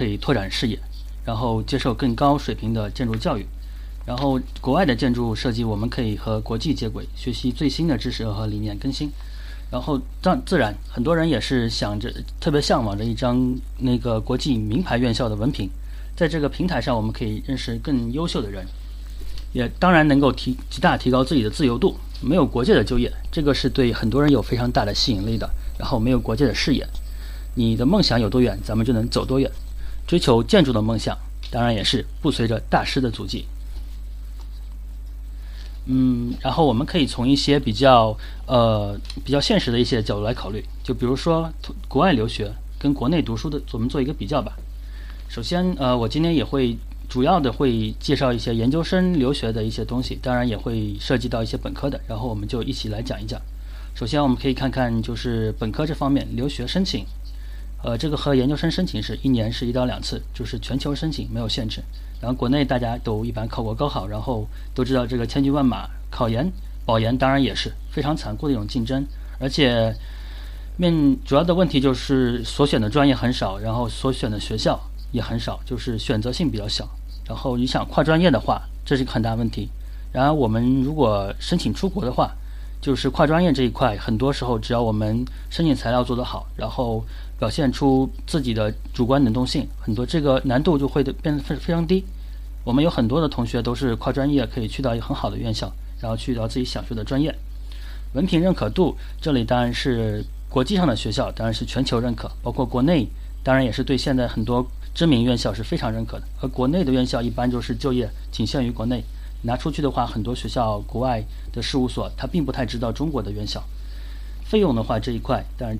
可以拓展视野，然后接受更高水平的建筑教育。然后国外的建筑设计，我们可以和国际接轨，学习最新的知识和理念更新。然后自自然，很多人也是想着特别向往着一张那个国际名牌院校的文凭，在这个平台上，我们可以认识更优秀的人，也当然能够提极大提高自己的自由度。没有国界的就业，这个是对很多人有非常大的吸引力的。然后没有国界的视野，你的梦想有多远，咱们就能走多远。追求建筑的梦想，当然也是不随着大师的足迹。嗯，然后我们可以从一些比较呃比较现实的一些角度来考虑，就比如说国外留学跟国内读书的，我们做一个比较吧。首先，呃，我今天也会主要的会介绍一些研究生留学的一些东西，当然也会涉及到一些本科的，然后我们就一起来讲一讲。首先，我们可以看看就是本科这方面留学申请，呃，这个和研究生申请是一年是一到两次，就是全球申请没有限制。然后国内大家都一般考过高考，然后都知道这个千军万马，考研、保研当然也是非常残酷的一种竞争，而且面主要的问题就是所选的专业很少，然后所选的学校也很少，就是选择性比较小。然后你想跨专业的话，这是一个很大问题。然而我们如果申请出国的话，就是跨专业这一块，很多时候只要我们申请材料做得好，然后。表现出自己的主观能动性，很多这个难度就会变得非非常低。我们有很多的同学都是跨专业，可以去到一个很好的院校，然后去到自己想学的专业。文凭认可度，这里当然是国际上的学校，当然是全球认可，包括国内，当然也是对现在很多知名院校是非常认可的。而国内的院校一般就是就业仅限于国内，拿出去的话，很多学校国外的事务所他并不太知道中国的院校。费用的话，这一块当然就。